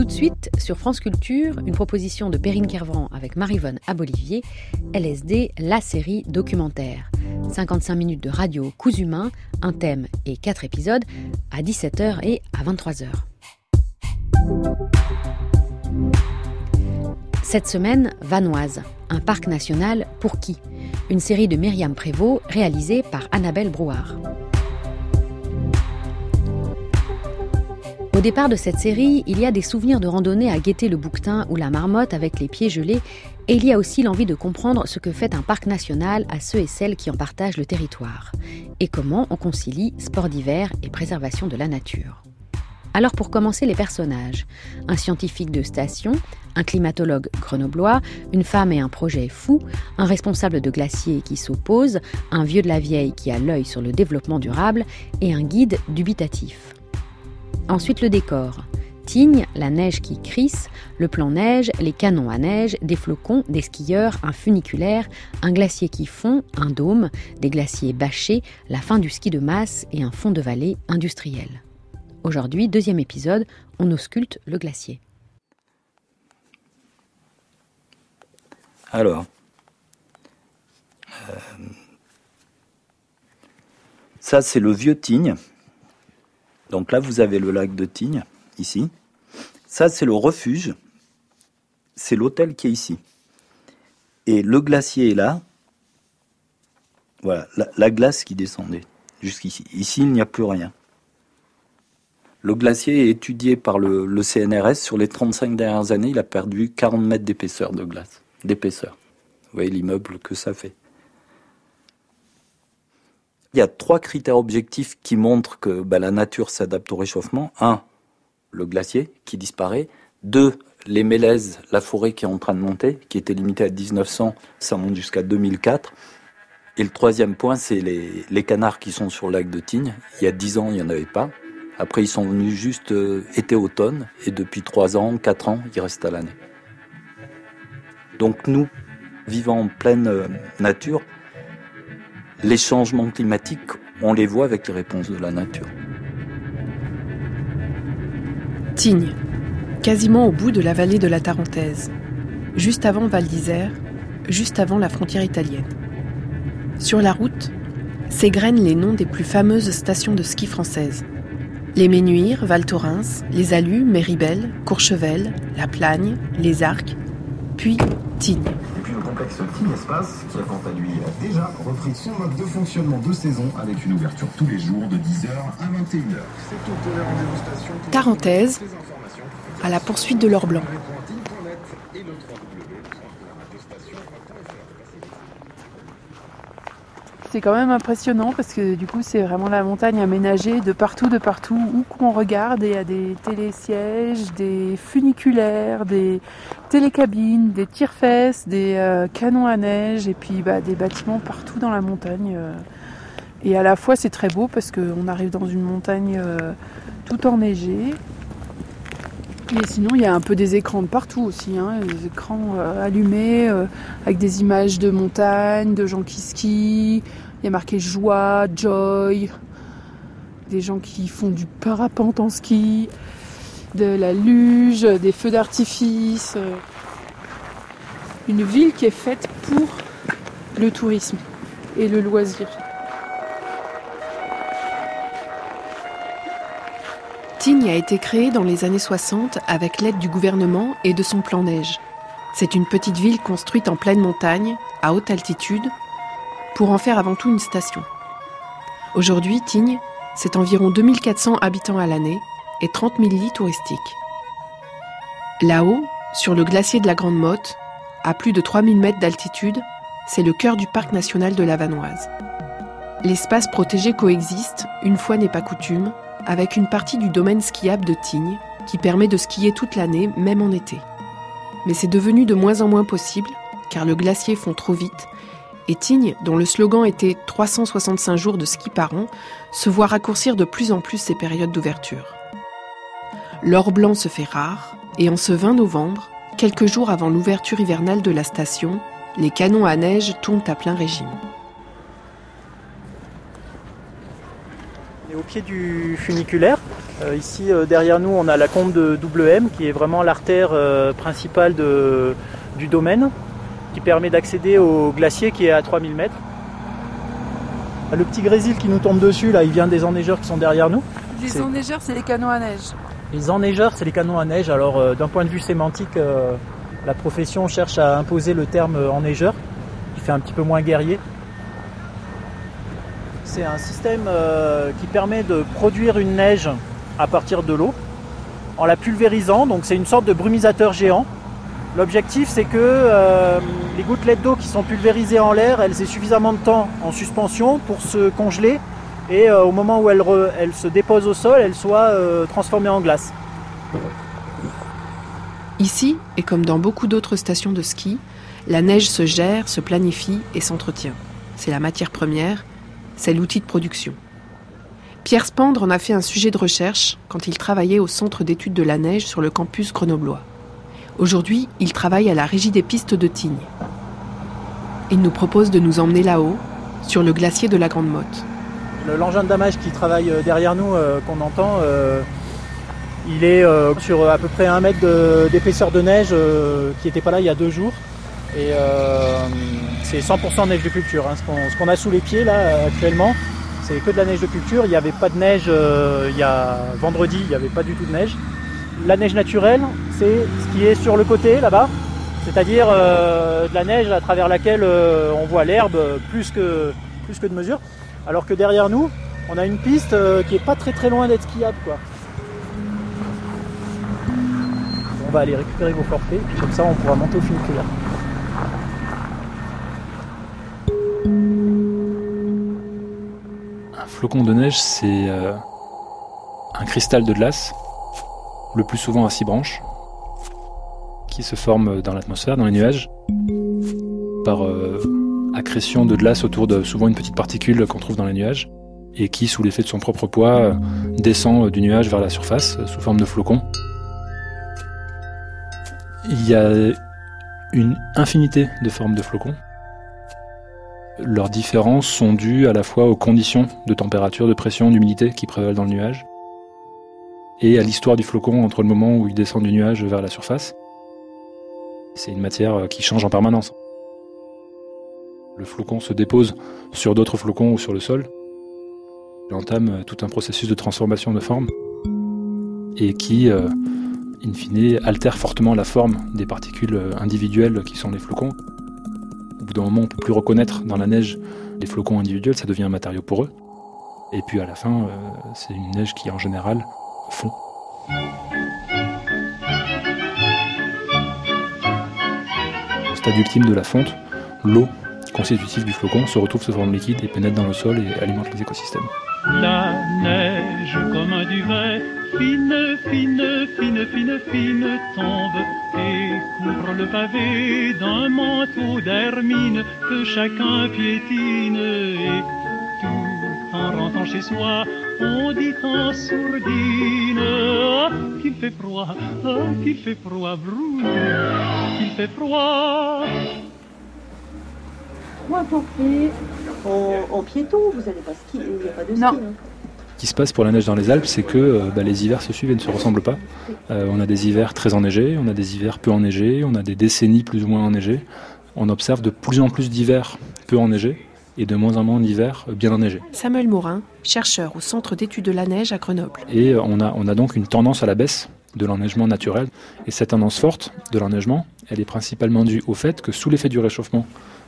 Tout de suite, sur France Culture, une proposition de Perrine Kervran avec Marivonne à Bolivier, LSD, la série documentaire. 55 minutes de radio coups humains, un thème et 4 épisodes, à 17h et à 23h. Cette semaine, Vanoise, un parc national pour qui? Une série de Myriam Prévost réalisée par Annabelle Brouard. Au départ de cette série, il y a des souvenirs de randonnée à guetter le bouquetin ou la marmotte avec les pieds gelés, et il y a aussi l'envie de comprendre ce que fait un parc national à ceux et celles qui en partagent le territoire, et comment on concilie sport d'hiver et préservation de la nature. Alors pour commencer les personnages, un scientifique de station, un climatologue grenoblois, une femme et un projet fou, un responsable de glacier qui s'oppose, un vieux de la vieille qui a l'œil sur le développement durable et un guide dubitatif. Ensuite le décor. Tignes, la neige qui crisse, le plan neige, les canons à neige, des flocons, des skieurs, un funiculaire, un glacier qui fond, un dôme, des glaciers bâchés, la fin du ski de masse et un fond de vallée industriel. Aujourd'hui, deuxième épisode, on ausculte le glacier. Alors, euh, ça c'est le vieux Tignes. Donc là, vous avez le lac de Tignes, ici. Ça, c'est le refuge. C'est l'hôtel qui est ici. Et le glacier est là. Voilà, la, glace qui descendait jusqu'ici. Ici, il n'y a plus rien. Le glacier est étudié par le, le, CNRS. Sur les 35 dernières années, il a perdu 40 mètres d'épaisseur de glace. D'épaisseur. Vous voyez l'immeuble que ça fait. Il y a trois critères objectifs qui montrent que bah, la nature s'adapte au réchauffement. Un, le glacier qui disparaît. Deux, les mélèzes, la forêt qui est en train de monter, qui était limitée à 1900, ça monte jusqu'à 2004. Et le troisième point, c'est les, canards qui sont sur le lac de Tignes. Il y a dix ans, il n'y en avait pas. Après, ils sont venus juste euh, été-automne. Et depuis trois ans, quatre ans, ils restent à l'année. Donc nous, vivant en pleine euh, nature, les changements climatiques, on les voit avec les réponses de la nature. Tignes, quasiment au bout de la vallée de la Tarentaise, juste avant Val d'Isère, juste avant la frontière italienne. Sur la route, s'égrènent les noms des plus fameuses stations de ski françaises. Les Ménuires, Val Thorens, les Alus, Méribel, Courchevel, La Plagne, les Arcs, puis Tignes complexe Team Espace, qui a quant à lui déjà repris son mode de fonctionnement de saison avec une ouverture tous les jours de 10h à 21h. Tarentaise, à la poursuite de l'or blanc. C'est quand même impressionnant parce que du coup c'est vraiment la montagne aménagée de partout, de partout, où qu'on regarde, il y a des télésièges, des funiculaires, des télécabines, des tire-fesses, des euh, canons à neige et puis bah, des bâtiments partout dans la montagne. Euh. Et à la fois c'est très beau parce qu'on arrive dans une montagne euh, tout enneigée. Et sinon, il y a un peu des écrans de partout aussi, hein, des écrans allumés avec des images de montagne, de gens qui skient. Il y a marqué joie, joy, des gens qui font du parapente en ski de la luge, des feux d'artifice. Euh, une ville qui est faite pour le tourisme et le loisir. Tignes a été créée dans les années 60 avec l'aide du gouvernement et de son plan neige. C'est une petite ville construite en pleine montagne, à haute altitude, pour en faire avant tout une station. Aujourd'hui, Tignes, c'est environ 2400 habitants à l'année et 30 000 lits touristiques. Là-haut, sur le glacier de la Grande Motte, à plus de 3000 mètres d'altitude, c'est le cœur du parc national de la Vanoise. L'espace protégé coexiste, une fois n'est pas coutume, avec une partie du domaine skiable de Tignes, qui permet de skier toute l'année, même en été. Mais c'est devenu de moins en moins possible, car le glacier fond trop vite, et Tignes, dont le slogan était 365 jours de ski par an, se voit raccourcir de plus en plus ses périodes d'ouverture. L'or blanc se fait rare, et en ce 20 novembre, quelques jours avant l'ouverture hivernale de la station, les canons à neige tournent à plein régime. Au pied du funiculaire, Euh, ici, euh, derrière nous, on a la combe de WM, qui est vraiment l'artère euh, principale du domaine, qui permet d'accéder au glacier qui est à 3000 mètres. Le petit grésil qui nous tombe dessus, là, il vient des enneigeurs qui sont derrière nous. Les enneigeurs, c'est les canons à neige. Les enneigeurs, c'est les canons à neige. Alors, d'un point de vue sémantique, la profession cherche à imposer le terme enneigeur, qui fait un petit peu moins guerrier. C'est un système qui permet de produire une neige à partir de l'eau en la pulvérisant. Donc c'est une sorte de brumisateur géant. L'objectif c'est que euh, les gouttelettes d'eau qui sont pulvérisées en l'air, elles aient suffisamment de temps en suspension pour se congeler et euh, au moment où elles, se déposent au sol, elles soient euh, transformées en glace. Ici, et comme dans beaucoup d'autres stations de ski, la neige se gère, se planifie et s'entretient. C'est la matière première, c'est l'outil de production. Pierre Spandre en a fait un sujet de recherche quand il travaillait au Centre d'études de la neige sur le campus grenoblois. Aujourd'hui, il travaille à la régie des pistes de Tignes. Il nous propose de nous emmener là-haut, sur le glacier de la Grande Motte. L'engin de damage qui travaille euh, derrière nous, euh, qu'on entend, euh, il est sur à peu près un mètre d'épaisseur de, neige qui n'était pas là il y a deux jours. Et c'est 100% neige de culture. Hein, ce qu'on a sous les pieds là actuellement, c'est que de la neige de culture. Il n'y avait pas de neige euh, il y a vendredi, il n'y avait pas du tout de neige. La neige naturelle, c'est ce qui est sur le côté là-bas, c'est-à-dire euh, de la neige à travers laquelle euh, on voit l'herbe plus que, plus que de mesure. Alors que derrière nous, on a une piste qui est pas très très loin d'être skiable. On va aller récupérer vos forfaits, puis comme ça on pourra monter au funiculaire. Flocon de neige, c'est euh, un cristal de glace, le plus souvent à six branches, qui se forme dans l'atmosphère, dans les nuages, par euh, accrétion de glace autour de souvent une petite particule qu'on trouve dans les nuages, et qui, sous l'effet de son propre poids, euh, descend du nuage vers la surface sous forme de flocon. Il y a une infinité de formes de flocons. Leurs différences sont dues à la fois aux conditions de température, de pression, d'humidité qui prévalent dans le nuage, et à l'histoire du flocon entre le moment où il descend du nuage vers la surface. C'est une matière qui change en permanence. Le flocon se dépose sur d'autres flocons ou sur le sol. Il entame tout un processus de transformation de forme et qui, euh, in fine, altère fortement la forme des particules individuelles qui sont les flocons bout d'un moment, on peut plus reconnaître dans la neige les flocons individuels, ça devient un matériau poreux. Et puis à la fin, euh, c'est une neige qui en général fond. Au stade ultime de la fonte, l'eau constitutive du flocon se retrouve sous forme liquide et pénètre dans le sol et alimente les écosystèmes. La neige comme un duvet, fine, fine, fine, fine, fine, tombe et couvre le pavé d'un manteau d'hermine que chacun piétine et tout en rentrant chez soi, on dit en sourdine ah, qu'il fait froid, ah, qu'il fait froid, brou, qu'il fait froid. Moi, pour en, en, piéton, vous n'allez pas skier, il n'y a pas de ski. Non. Hein. Ce qui se passe pour la neige dans les Alpes, c'est que euh, bah, les hivers se suivent et ne se ressemblent pas. Euh, on a des hivers très enneigés, on a des hivers peu enneigés, on a des décennies plus ou moins enneigées. On observe de plus en plus d'hivers peu enneigés et de moins en moins d'hivers bien enneigés. Samuel Morin, chercheur au Centre d'études de la neige à Grenoble. Et euh, on a, on a donc une tendance à la baisse de l'enneigement naturel. Et cette tendance forte de l'enneigement, elle est principalement due au fait que sous l'effet du réchauffement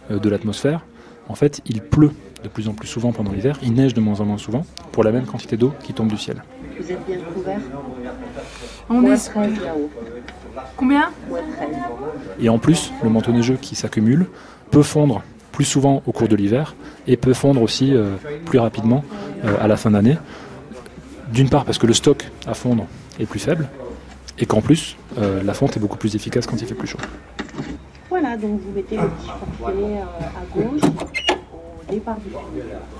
de l'atmosphère, en fait, il pleut de plus en plus souvent pendant l'hiver, il neige de moins en moins souvent pour la même quantité d'eau qui tombe du ciel. Vous êtes bien couvert On est Combien Et en plus, le manteau neigeux qui s'accumule peut fondre plus souvent au cours de l'hiver et peut fondre aussi euh, plus rapidement euh, à la fin d'année. D'une part parce que le stock à fondre est plus faible et qu'en plus euh, la fonte est beaucoup plus efficace quand il fait plus chaud. Voilà, donc vous mettez le petit forfait à gauche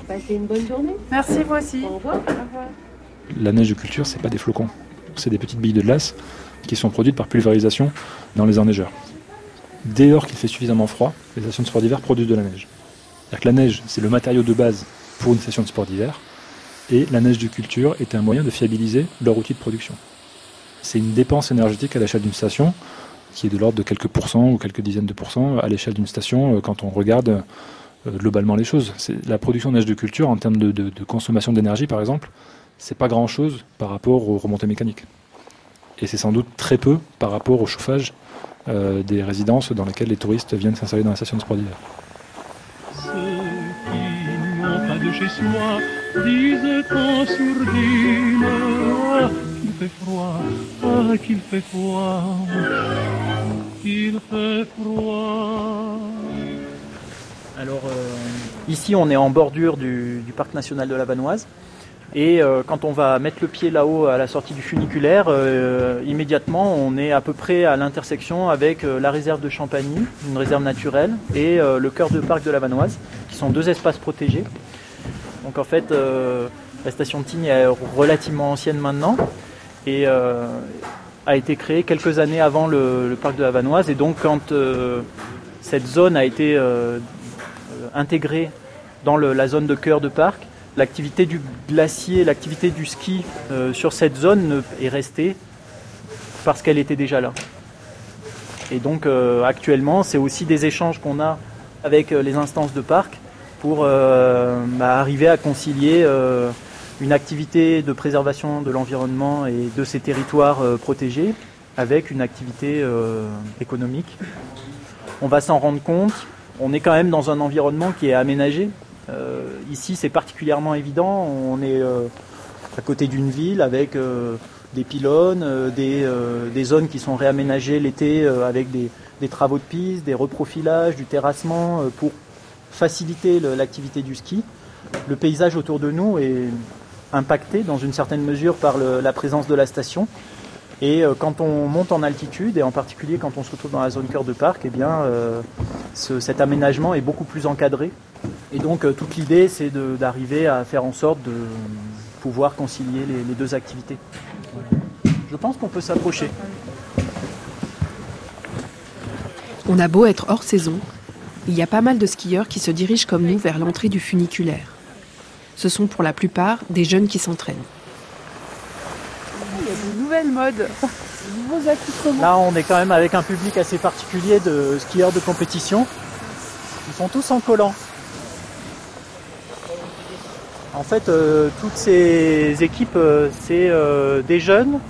Passez une bonne journée. Merci, vous aussi. Au revoir. Au revoir. La neige de culture, c'est pas des flocons. C'est des petites billes de glace qui sont produites par pulvérisation dans les enneigeurs. Dès lors qu'il fait suffisamment froid, les stations de sport d'hiver produisent de la neige. C'est-à-dire que la neige, c'est le matériau de base pour une station de sport d'hiver. et la neige de culture était un moyen de fiabiliser leur outil de production. C'est une dépense énergétique à l'échelle d'une station qui est de l'ordre de quelques pourcents ou quelques dizaines de pourcents à l'échelle d'une station euh, quand on regarde globalement les choses. La production neige de culture en termes de, consommation d'énergie par exemple, c'est pas grand chose par rapport aux remontées mécaniques. Et c'est sans doute très peu par rapport au chauffage euh, des résidences dans lesquelles les touristes viennent s'installer dans la station de sport d'hiver. Ceux. Alors euh, ici on est en bordure du, parc national de la Vanoise. Et euh, quand on va mettre le pied là-haut à la sortie du funiculaire, euh, immédiatement on est à peu près à l'intersection avec la réserve de Champagny, une réserve naturelle, et le cœur de parc de la Vanoise, qui sont deux espaces protégés. Donc en fait, la station de Tignes est relativement ancienne maintenant et a été créée quelques années avant le, parc de la Vanoise. Et donc quand cette zone a été intégrée dans la zone de cœur de parc, l'activité du glacier, l'activité du ski euh, sur cette zone est restée parce qu'elle était déjà là. Et donc euh, actuellement, c'est aussi des échanges qu'on a avec euh, les instances de parc pour bah, arriver à concilier une activité de préservation de l'environnement et de ces territoires protégés avec une activité économique. On va s'en rendre compte, on est quand même dans un environnement qui est aménagé, euh, ici, c'est particulièrement évident. On est euh, à côté d'une ville avec euh, des pylônes, des, zones qui sont réaménagées l'été avec des, travaux de piste, des reprofilages, du terrassement pour faciliter l'activité du ski. Le paysage autour de nous est impacté dans une certaine mesure par la présence de la station. Et quand on monte en altitude, et en particulier quand on se retrouve dans la zone cœur de parc, eh bien, cet aménagement est beaucoup plus encadré et donc euh, toute l'idée, c'est d'arriver à faire en sorte de pouvoir concilier les, deux activités. Je pense qu'on peut s'approcher. On a beau être hors saison, il y a pas mal de skieurs qui se dirigent comme nous vers l'entrée du funiculaire. Ce sont pour la plupart des jeunes qui s'entraînent. Nouvelles modes, de nouveaux accoutrements. Là, on est quand même avec un public assez particulier de skieurs de compétition. Ils sont tous en collant. En fait, euh, toutes ces équipes, euh, c'est euh, des jeunes,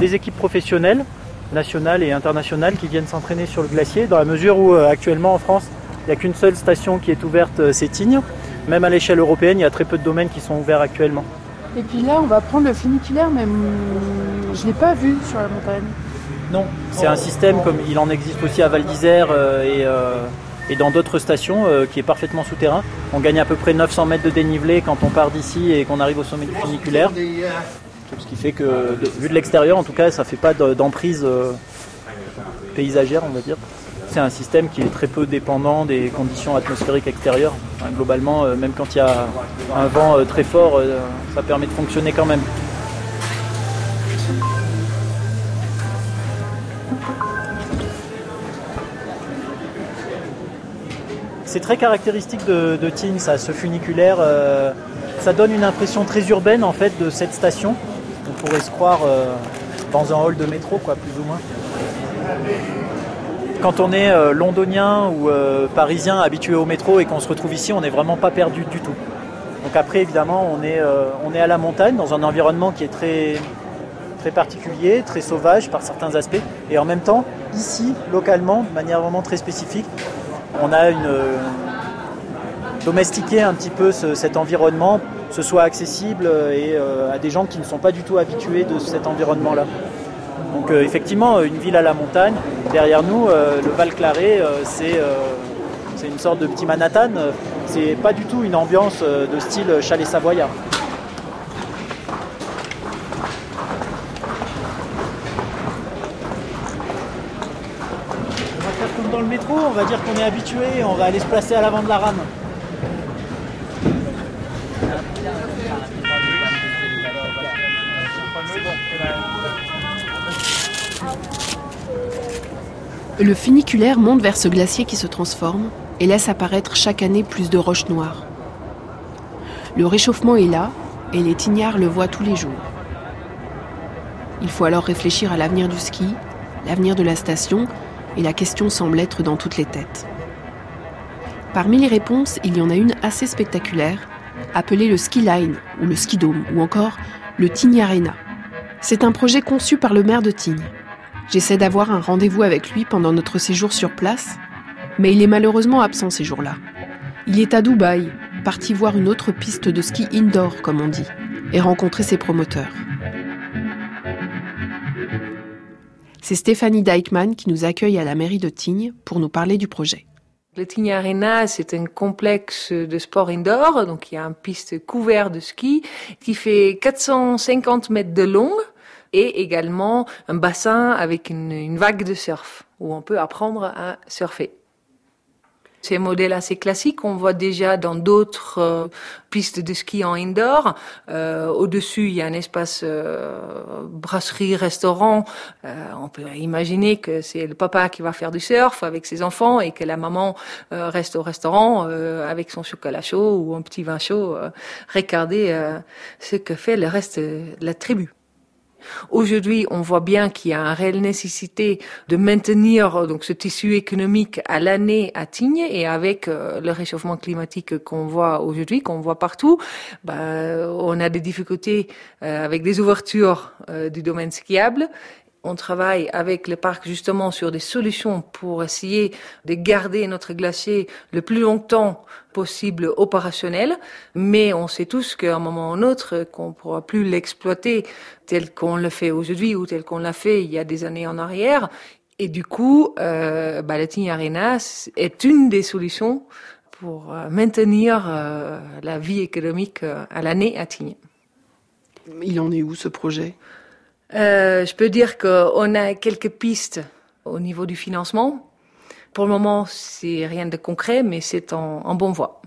des équipes professionnelles, nationales et internationales, qui viennent s'entraîner sur le glacier, dans la mesure où actuellement en France, il n'y a qu'une seule station qui est ouverte, c'est Tignes. Même à l'échelle européenne, il y a très peu de domaines qui sont ouverts actuellement. Et puis là, on va prendre le funiculaire, mais je ne l'ai pas vu sur la montagne. Non, c'est un système comme il en existe aussi à Val d'Isère et et dans d'autres stations euh, qui est parfaitement souterrain. On gagne à peu près 900 mètres de dénivelé quand on part d'ici et qu'on arrive au sommet du funiculaire. Ce qui fait que, vu de l'extérieur en tout cas, ça ne fait pas d'emprise euh, paysagère, on va dire. C'est un système qui est très peu dépendant des conditions atmosphériques extérieures. globalement, euh, même quand il y a un vent très fort, ça permet de fonctionner quand même. C'est très caractéristique de, de ça, ce funiculaire. Euh, ça donne une impression très urbaine en fait de cette station. On pourrait se croire euh, dans un hall de métro, quoi, plus ou moins. Quand on est euh, londonien ou parisien habitué au métro et qu'on se retrouve ici, on n'est vraiment pas perdu du tout. Donc après, évidemment, on est, on est à la montagne, dans un environnement qui est très, très particulier, très sauvage par certains aspects. Et en même temps, ici, localement, de manière vraiment très spécifique, on a domestiqué un petit peu cet environnement, ce soit accessible et euh, à des gens qui ne sont pas du tout habitués de cet environnement-là. Donc euh, effectivement, une ville à la montagne, derrière nous, euh, le Val Claré, c'est une sorte de petit Manhattan. C'est pas du tout une ambiance de style chalet savoyard. dans le métro, on va dire qu'on est habitué, on va aller se placer à l'avant de la rame. Le funiculaire monte vers ce glacier qui se transforme et laisse apparaître chaque année plus de roches noires. Le réchauffement est là et les tignards le voient tous les jours. Il faut alors réfléchir à l'avenir du ski, l'avenir de la station, et la question semble être dans toutes les têtes. Parmi les réponses, il y en a une assez spectaculaire, appelée le Ski Line ou le Ski Dome ou encore le Tignes Arena. C'est un projet conçu par le maire de Tignes. J'essaie d'avoir un rendez-vous avec lui pendant notre séjour sur place, mais il est malheureusement absent ces jours-là. Il est à Dubaï, parti voir une autre piste de ski indoor, comme on dit, et rencontrer ses promoteurs. C'est Stéphanie Deichmann qui nous accueille à la mairie de Tignes pour nous parler du projet. Le Tignes Arena, c'est un complexe de sport indoor, donc il y a une piste couverte de ski qui fait 450 mètres de long et également un bassin avec une, une vague de surf où on peut apprendre à surfer. C'est un modèle assez classique, on voit déjà dans d'autres euh, pistes de ski en indoor. Euh, Au-dessus, il y a un espace euh, brasserie, restaurant. Euh, on peut imaginer que c'est le papa qui va faire du surf avec ses enfants et que la maman euh, reste au restaurant avec son chocolat chaud ou un petit vin chaud, regarder ce que fait le reste de la tribu. Aujourd'hui, on voit bien qu'il y a une réelle nécessité de maintenir donc ce tissu économique à l'année à Tignes et avec euh, le réchauffement climatique qu'on voit aujourd'hui, qu'on voit partout, bah, on a des difficultés euh, avec des ouvertures euh, du domaine skiable on travaille avec le parc justement sur des solutions pour essayer de garder notre glacier le plus longtemps possible opérationnel, mais on sait tous qu'à un moment ou un autre, qu'on pourra plus l'exploiter tel qu'on le fait aujourd'hui ou tel qu'on l'a fait il y a des années en arrière. Et du coup, euh, bah, la Arena est une des solutions pour euh, maintenir euh, la vie économique euh, à l'année à Tignes. Il en est où ce projet? Euh, je peux dire qu'on a quelques pistes au niveau du financement. Pour le moment, c'est rien de concret, mais c'est en, en bonne voie.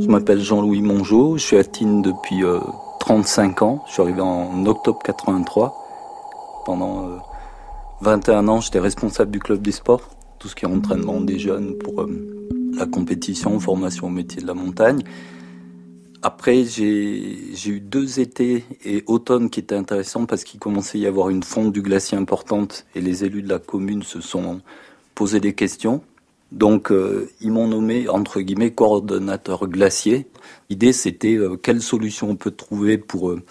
Je m'appelle Jean-Louis Mongeau, je suis à Tine depuis euh, 35 ans. Je suis arrivé en octobre 83. Pendant euh, 21 ans, j'étais responsable du club des sports tout ce qui est entraînement des jeunes pour euh, la compétition, formation au métier de la montagne. Après, j'ai eu deux étés et automne qui étaient intéressants parce qu'il commençait à y avoir une fonte du glacier importante et les élus de la commune se sont posé des questions. Donc, euh, ils m'ont nommé, entre guillemets, coordonnateur glacier. L'idée, c'était euh, quelle solution on peut trouver pour euh,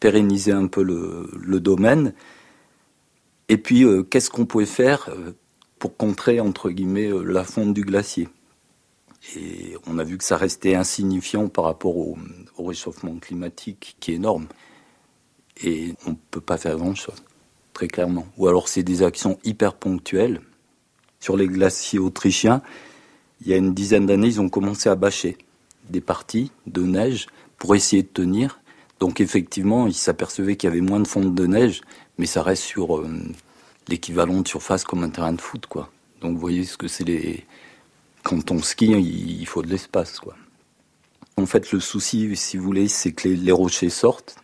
pérenniser un peu le, le domaine. Et puis, qu'est-ce qu'on pouvait faire pour contrer entre guillemets euh, la fonte du glacier. Et on a vu que ça restait insignifiant par rapport au, au réchauffement climatique qui est énorme. Et on ne peut pas faire grand-chose, très clairement. Ou alors c'est des actions hyper ponctuelles. Sur les glaciers autrichiens, il y a une dizaine d'années, ils ont commencé à bâcher des parties de neige pour essayer de tenir. Donc effectivement, ils s'apercevaient qu'il y avait moins de fonte de neige, mais ça reste sur euh, l'équivalent de surface comme un terrain de foot, quoi. Donc vous voyez ce que c'est les. Quand on skie, il faut de l'espace, quoi. En fait, le souci, si vous voulez, c'est que les, rochers sortent.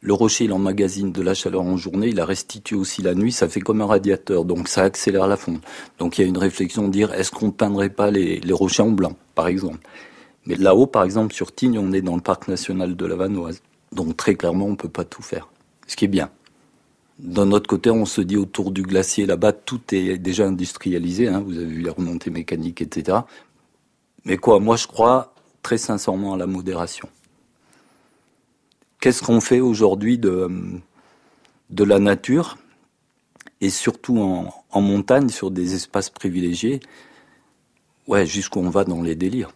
Le rocher, il emmagasine de la chaleur en journée, il la restitue aussi la nuit, ça fait comme un radiateur, donc ça accélère la fonte. Donc il y a une réflexion de dire, est-ce qu'on peindrait pas les, les, rochers en blanc, par exemple? Mais là-haut, par exemple, sur Tignes, on est dans le parc national de la Vanoise. Donc très clairement, on ne peut pas tout faire. Ce qui est bien. D'un autre côté, on se dit autour du glacier là-bas, tout est déjà industrialisé. Hein, vous avez vu les remontées mécaniques, etc. Mais quoi, moi je crois très sincèrement à la modération. Qu'est-ce qu'on fait aujourd'hui de, la nature? Et surtout en, en montagne, sur des espaces privilégiés? Ouais, jusqu'où on va dans les délires.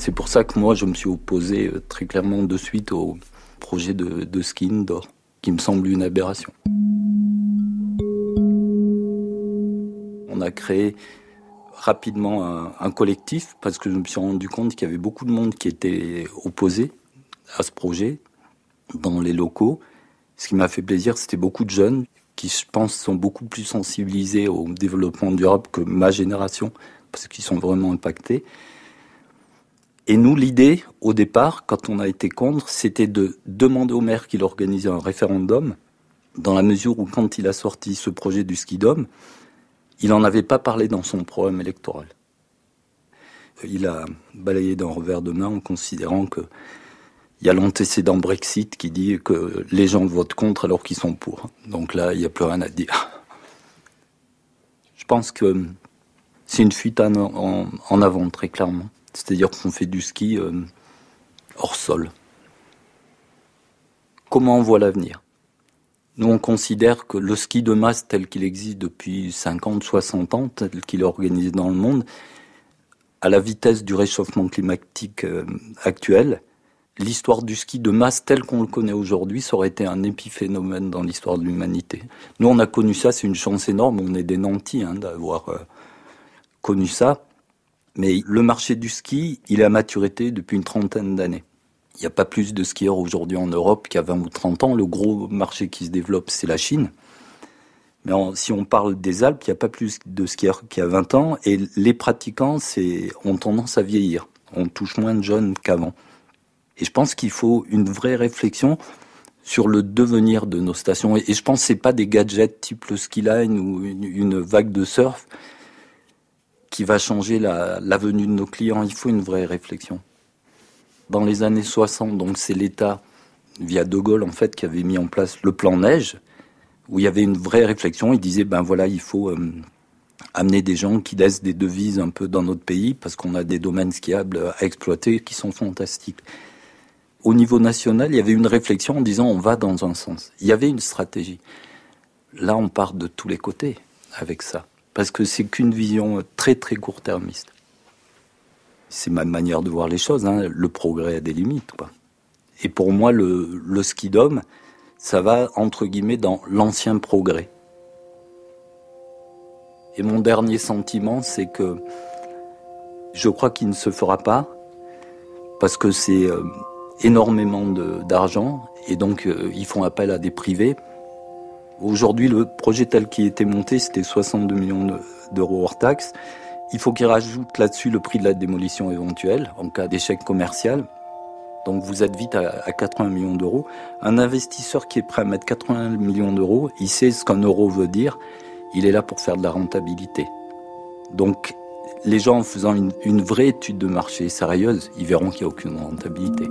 C'est pour ça que moi je me suis opposé euh, très clairement de suite au, projet de, de ski indoor, qui me semble une aberration. On a créé rapidement un, un, collectif parce que je me suis rendu compte qu'il y avait beaucoup de monde qui était opposé à ce projet dans les locaux. Ce qui m'a fait plaisir, c'était beaucoup de jeunes qui, je pense, sont beaucoup plus sensibilisés au développement durable que ma génération parce qu'ils sont vraiment impactés. Et nous, l'idée, au départ, quand on a été contre, c'était de demander au maire qu'il organise un référendum, dans la mesure où quand il a sorti ce projet du ski dôme, il n'en avait pas parlé dans son programme électoral. Il a balayé d'un revers de main en considérant que il y a l'antécédent Brexit qui dit que les gens votent contre alors qu'ils sont pour. Donc là, il n'y a plus rien à dire. Je pense que c'est une fuite en, avant, très clairement. C'est-à-dire qu'on fait du ski euh, hors sol. Comment on voit l'avenir? Nous, on considère que le ski de masse tel qu'il existe depuis 50, 60 ans, tel qu'il est organisé dans le monde, à la vitesse du réchauffement climatique euh, actuel, l'histoire du ski de masse tel qu'on le connaît aujourd'hui, ça aurait été un épiphénomène dans l'histoire de l'humanité. Nous, on a connu ça, c'est une chance énorme, on est des nantis hein, d'avoir euh, connu ça. Mais le marché du ski, il est à maturité depuis une trentaine d'années. Il n'y a pas plus de skieurs aujourd'hui en Europe qu'il y a 20 ou 30 ans. Le gros marché qui se développe, c'est la Chine. Mais si on parle des Alpes, il n'y a pas plus de skieurs qu'il y a 20 ans. Et les pratiquants ont tendance à vieillir. On touche moins de jeunes qu'avant. Et je pense qu'il faut une vraie réflexion sur le devenir de nos stations. Et je pense que ce pas des gadgets type le ski line ou une vague de surf qui va changer la, venue de nos clients. Il faut une vraie réflexion. Dans les années 60, donc c'est l'État, via De Gaulle en fait, qui avait mis en place le plan neige, où il y avait une vraie réflexion. Il disait, ben voilà, il faut euh, amener des gens qui laissent des devises un peu dans notre pays, parce qu'on a des domaines skiables à exploiter qui sont fantastiques. Au niveau national, il y avait une réflexion en disant, on va dans un sens. Il y avait une stratégie. Là, on part de tous les côtés avec ça parce que c'est qu'une vision très très court-termiste. C'est ma manière de voir les choses. Hein. Le progrès a des limites. Et pour moi, le, le ski d'homme, ça va entre guillemets dans l'ancien progrès. Et mon dernier sentiment, c'est que je crois qu'il ne se fera pas parce que c'est euh, énormément d'argent et donc euh, ils font appel à des privés Aujourd'hui, le projet tel qu'il était monté, c'était 62 millions d'euros hors taxe. Il faut qu'il rajoute là-dessus le prix de la démolition éventuelle en cas d'échec commercial. Donc vous êtes vite à 80 millions d'euros. Un investisseur qui est prêt à mettre 80 millions d'euros, il sait ce qu'un euro veut dire. Il est là pour faire de la rentabilité. Donc les gens en faisant une, une vraie étude de marché sérieuse, ils verront qu'il n'y a aucune rentabilité.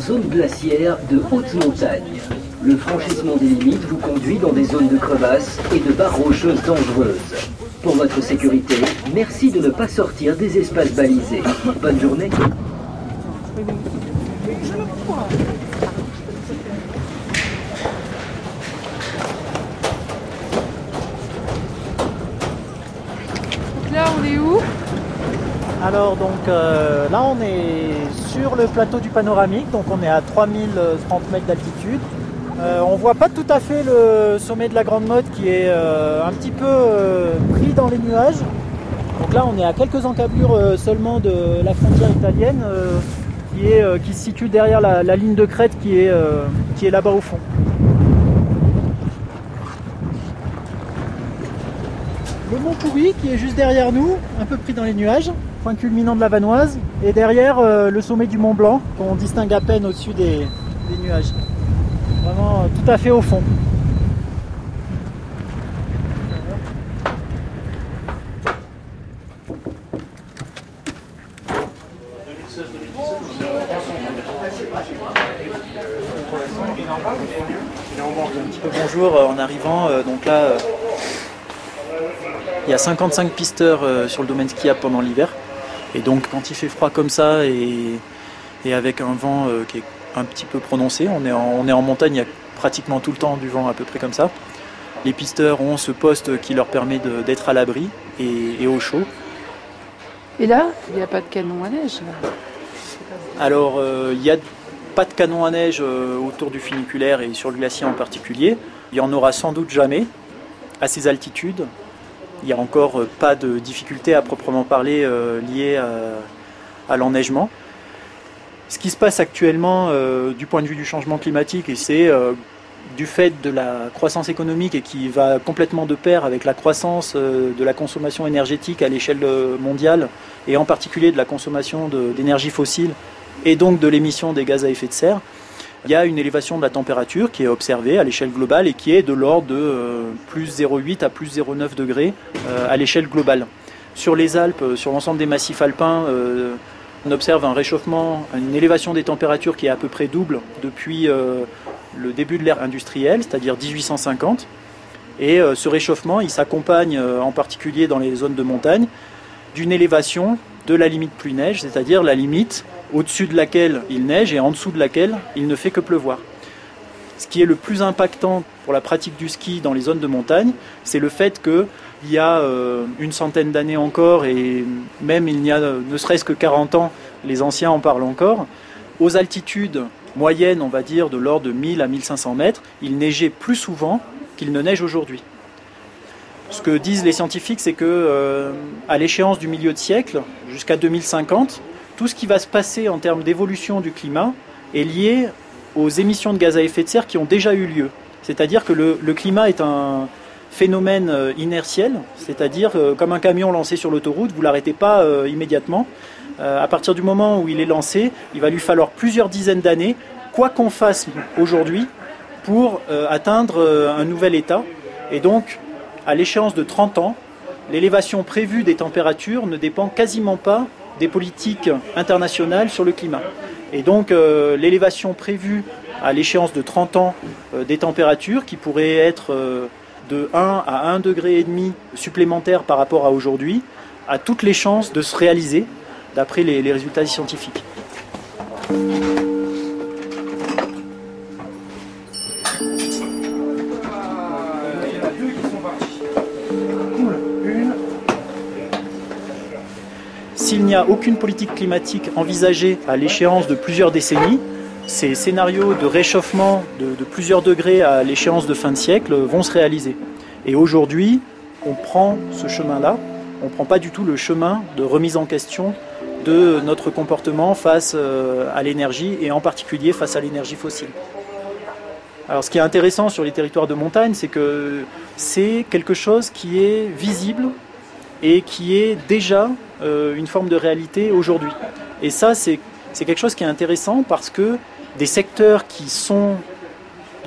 Zone glaciaire de haute montagne. Le franchissement des limites vous conduit dans des zones de crevasses et de barres rocheuses dangereuses. Pour votre sécurité, merci de ne pas sortir des espaces balisés. Bonne journée. là, on est où? Alors donc euh, là on est sur le plateau du panoramique, donc on est à 3030 mètres d'altitude. Euh, on voit pas tout à fait le sommet de la Grande Motte qui est euh, un petit peu euh, pris dans les nuages. Donc là on est à quelques encablures seulement de la frontière italienne qui, est, qui se situe derrière la, ligne de crête qui est, qui est là-bas au fond. Le mont Pourri qui est juste derrière nous, un peu pris dans les nuages point culminant de la Vanoise, et derrière euh, le sommet du Mont Blanc, qu'on distingue à peine au-dessus des, nuages. Vraiment euh, tout à fait au fond. Bonjour euh, en arrivant, donc là il y a 55 pisteurs sur le domaine skiable pendant l'hiver. Et donc quand il fait froid comme ça et, avec un vent euh, qui est un petit peu prononcé, on est, en, on est en montagne, il y a pratiquement tout le temps du vent à peu près comme ça. Les pisteurs ont ce poste qui leur permet d'être à l'abri et, au chaud. Et là, il n'y a pas de canon à neige Alors, euh, il n'y a pas de canon à neige euh, autour du funiculaire et sur le glacier en particulier. Il n'y en aura sans doute jamais à ces altitudes. Il n'y a encore euh, pas de difficultés à proprement parler euh, liées à, l'enneigement. Ce qui se passe actuellement euh, du point de vue du changement climatique, et c'est du fait de la croissance économique et qui va complètement de pair avec la croissance de la consommation énergétique à l'échelle mondiale, et en particulier de la consommation d'énergie fossile et donc de l'émission des gaz à effet de serre, il y a une élévation de la température qui est observée à l'échelle globale et qui est de l'ordre de euh, plus 0,8 à plus 0,9 degrés euh, à l'échelle globale. Sur les Alpes, euh, sur l'ensemble des massifs alpins, on observe un réchauffement, une élévation des températures qui est à peu près double depuis le début de l'ère industrielle, c'est-à-dire 1850. Et ce réchauffement, il s'accompagne en particulier dans les zones de montagne d'une élévation de la limite pluie-neige, c'est-à-dire la limite au-dessus de laquelle il neige et en dessous de laquelle il ne fait que pleuvoir. Ce qui est le plus impactant pour la pratique du ski dans les zones de montagne, c'est le fait qu'il y a euh, une centaine d'années encore, et même il n'y a ne serait-ce que 40 ans, les anciens en parlent encore, aux altitudes moyennes, on va dire, de l'ordre de 1000 à 1500 mètres, il neigeait plus souvent qu'il ne neige aujourd'hui. Ce que disent les scientifiques, c'est que euh, à l'échéance du milieu de siècle, jusqu'à 2050, tout ce qui va se passer en termes d'évolution du climat est lié aux émissions de gaz à effet de serre qui ont déjà eu lieu. C'est-à-dire que le, climat est un phénomène euh, inertiel, c'est-à-dire euh, comme un camion lancé sur l'autoroute, vous ne l'arrêtez pas euh, immédiatement. à partir du moment où il est lancé, il va lui falloir plusieurs dizaines d'années, quoi qu'on fasse aujourd'hui, pour atteindre un nouvel état. Et donc, à l'échéance de 30 ans, l'élévation prévue des températures ne dépend quasiment pas des politiques internationales sur le climat. Et donc euh, l'élévation prévue à l'échéance de 30 ans euh, des températures, qui pourrait être euh, de 1 à 1,5 degré supplémentaire par rapport à aujourd'hui, a toutes les chances de se réaliser d'après les résultats scientifiques. S'il n'y a aucune politique climatique envisagée à l'échéance de plusieurs décennies, ces scénarios de réchauffement de, plusieurs degrés à l'échéance de fin de siècle vont se réaliser. Et aujourd'hui, on prend ce chemin-là, on ne prend pas du tout le chemin de remise en question de notre comportement face euh, à l'énergie et en particulier face à l'énergie fossile. Alors ce qui est intéressant sur les territoires de montagne, c'est que c'est quelque chose qui est visible et qui est déjà euh, une forme de réalité aujourd'hui. Et ça, c'est quelque chose qui est intéressant parce que des secteurs qui sont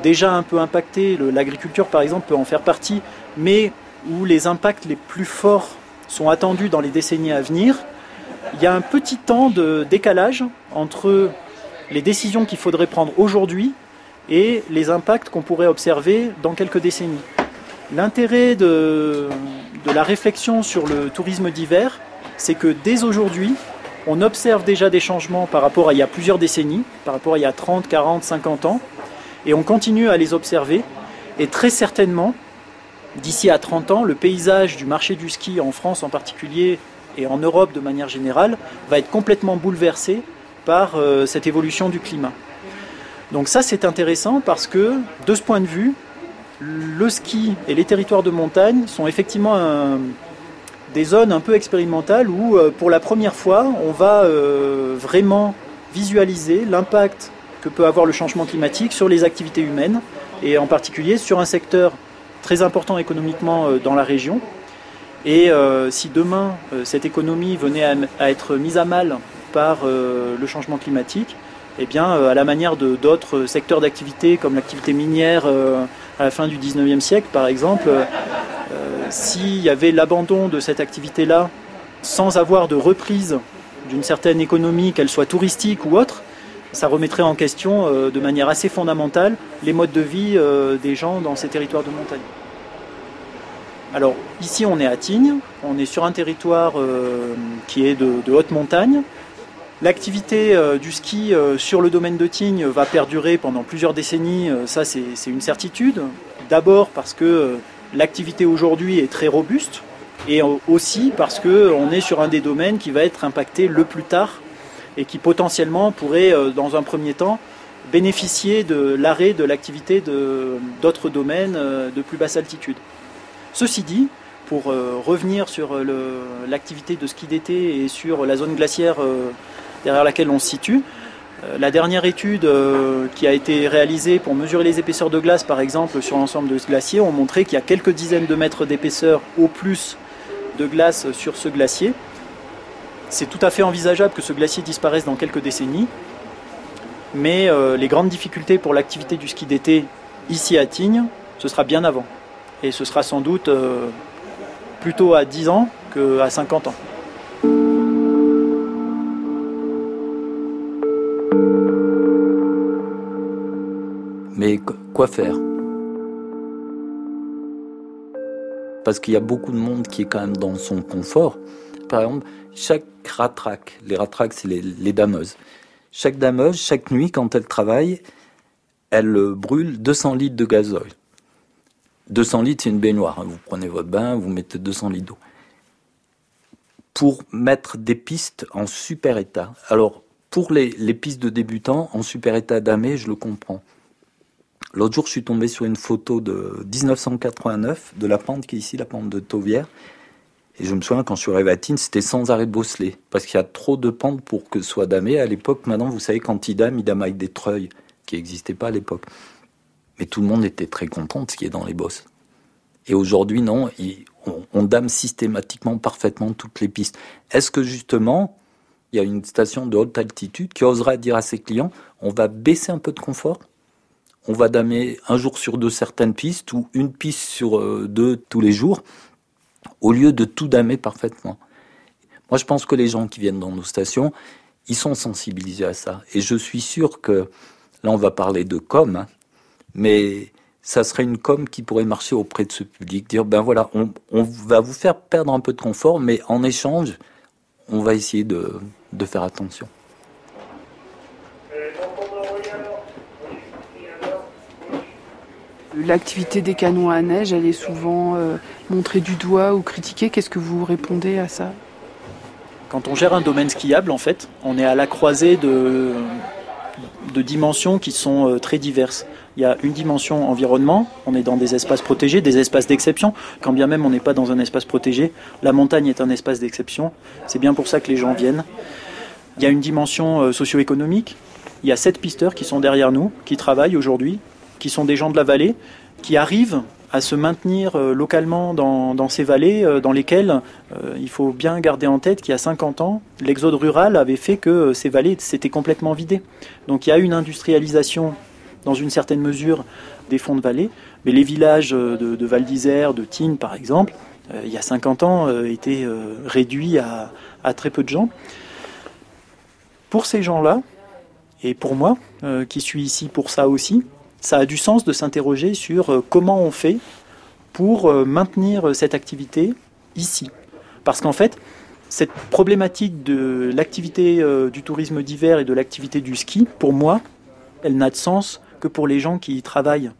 déjà un peu impactés, l'agriculture par exemple peut en faire partie, mais où les impacts les plus forts sont attendus dans les décennies à venir, il y a un petit temps de décalage entre les décisions qu'il faudrait prendre aujourd'hui et les impacts qu'on pourrait observer dans quelques décennies. L'intérêt de, de la réflexion sur le tourisme d'hiver, c'est que dès aujourd'hui, on observe déjà des changements par rapport à il y a plusieurs décennies, par rapport à il y a 30, 40, 50 ans, et on continue à les observer. Et très certainement, d'ici à 30 ans, le paysage du marché du ski en France en particulier et en Europe de manière générale va être complètement bouleversé par euh, cette évolution du climat. Donc ça c'est intéressant parce que de ce point de vue, le ski et les territoires de montagne sont effectivement des zones un peu expérimentales où, euh, pour la première fois, on va euh, vraiment visualiser l'impact que peut avoir le changement climatique sur les activités humaines et en particulier sur un secteur très important économiquement euh, dans la région. Et si demain cette économie venait à, être mise à mal par le changement climatique, eh bien, à la manière de d'autres secteurs d'activité comme l'activité minière à la fin du 19e siècle, par exemple, euh, s'il y avait l'abandon de cette activité-là sans avoir de reprise d'une certaine économie, qu'elle soit touristique ou autre, ça remettrait en question euh, de manière assez fondamentale les modes de vie euh, des gens dans ces territoires de montagne. Alors ici on est à Tignes, on est sur un territoire qui est de haute montagne, L'activité euh, du ski euh, sur le domaine de Tignes va perdurer pendant plusieurs décennies, euh, ça c'est une certitude. D'abord parce que l'activité aujourd'hui est très robuste et aussi parce qu'on est sur un des domaines qui va être impacté le plus tard et qui potentiellement pourrait dans un premier temps bénéficier de l'arrêt de l'activité d'autres domaines de plus basse altitude. Ceci dit, pour revenir sur l'activité de ski d'été et sur la zone glaciaire derrière laquelle on se situe, la dernière étude qui a été réalisée pour mesurer les épaisseurs de glace, par exemple, sur l'ensemble de ce glacier, ont montré qu'il y a quelques dizaines de mètres d'épaisseur au plus de glace sur ce glacier. C'est tout à fait envisageable que ce glacier disparaisse dans quelques décennies, mais euh, les grandes difficultés pour l'activité du ski d'été ici à Tignes, ce sera bien avant. Et ce sera sans doute euh, plutôt à 10 ans qu'à 50 ans. Mais quoi faire? Parce qu'il y a beaucoup de monde qui est quand même dans son confort. Par exemple, chaque ratraque, les ratraques c'est les, les dameuses, chaque dameuse, chaque nuit, quand elle travaille, elle brûle 200 litres de gazole. 200 litres, c'est une baignoire. Hein. Vous prenez votre bain, vous mettez 200 litres d'eau. Pour mettre des pistes en super état. Alors, pour les, pistes de débutants, en super état damé, je le comprends. L'autre jour, je suis tombé sur une photo de 1989 de la pente qui est ici, la pente de Tauvière. Et je me souviens, quand je suis arrivé à Tine, c'était sans arrêt bosselé. Parce qu'il y a trop de pentes pour que ce soit damé. À l'époque, maintenant, vous savez, quand il dame, il dame avec des treuils qui n'existaient pas à l'époque. Mais tout le monde était très content de ce qui est dans les bosses. Et aujourd'hui, non, on, dame systématiquement, parfaitement toutes les pistes. Est-ce que justement, il y a une station de haute altitude qui osera dire à ses clients, on va baisser un peu de confort? On va damer un jour sur deux certaines pistes ou une piste sur euh, deux tous les jours au lieu de tout damer parfaitement. Moi, je pense que les gens qui viennent dans nos stations, ils sont sensibilisés à ça. Et je suis sûr que, là, on va parler de com, hein, mais ça serait une com qui pourrait marcher auprès de ce public, dire, ben voilà, on, va vous faire perdre un peu de confort, mais en échange, on va essayer de, faire attention. L'activité des canons à neige, elle est souvent euh, montrer du doigt ou critiquer Qu'est-ce que vous répondez à ça? Quand on gère un domaine skiable, en fait, on est à la croisée de, de dimensions qui sont euh, très diverses. Il y a une dimension environnement, on est dans des espaces protégés, des espaces d'exception. Quand bien même on n'est pas dans un espace protégé, la montagne est un espace d'exception. C'est bien pour ça que les gens viennent. Il y a une dimension euh, socio-économique. Il y a sept pisteurs qui sont derrière nous, qui travaillent aujourd'hui, qui sont des gens de la vallée, qui arrivent à se maintenir euh, localement dans, ces vallées euh, dans lesquelles euh, il faut bien garder en tête qu'il y a 50 ans, l'exode rural avait fait que ces vallées s'étaient complètement vidées. Donc il y a une industrialisation dans une certaine mesure des fonds de vallée, mais les villages de, Val d'Isère, de Tignes par exemple, il y a 50 ans étaient réduits à, à, très peu de gens. Pour ces gens-là, et pour moi, qui suis ici pour ça aussi, ça a du sens de s'interroger sur euh, comment on fait pour euh, maintenir cette activité ici. Parce qu'en fait, cette problématique de l'activité euh, du tourisme d'hiver et de l'activité du ski, pour moi, elle n'a de sens que pour les gens qui y travaillent.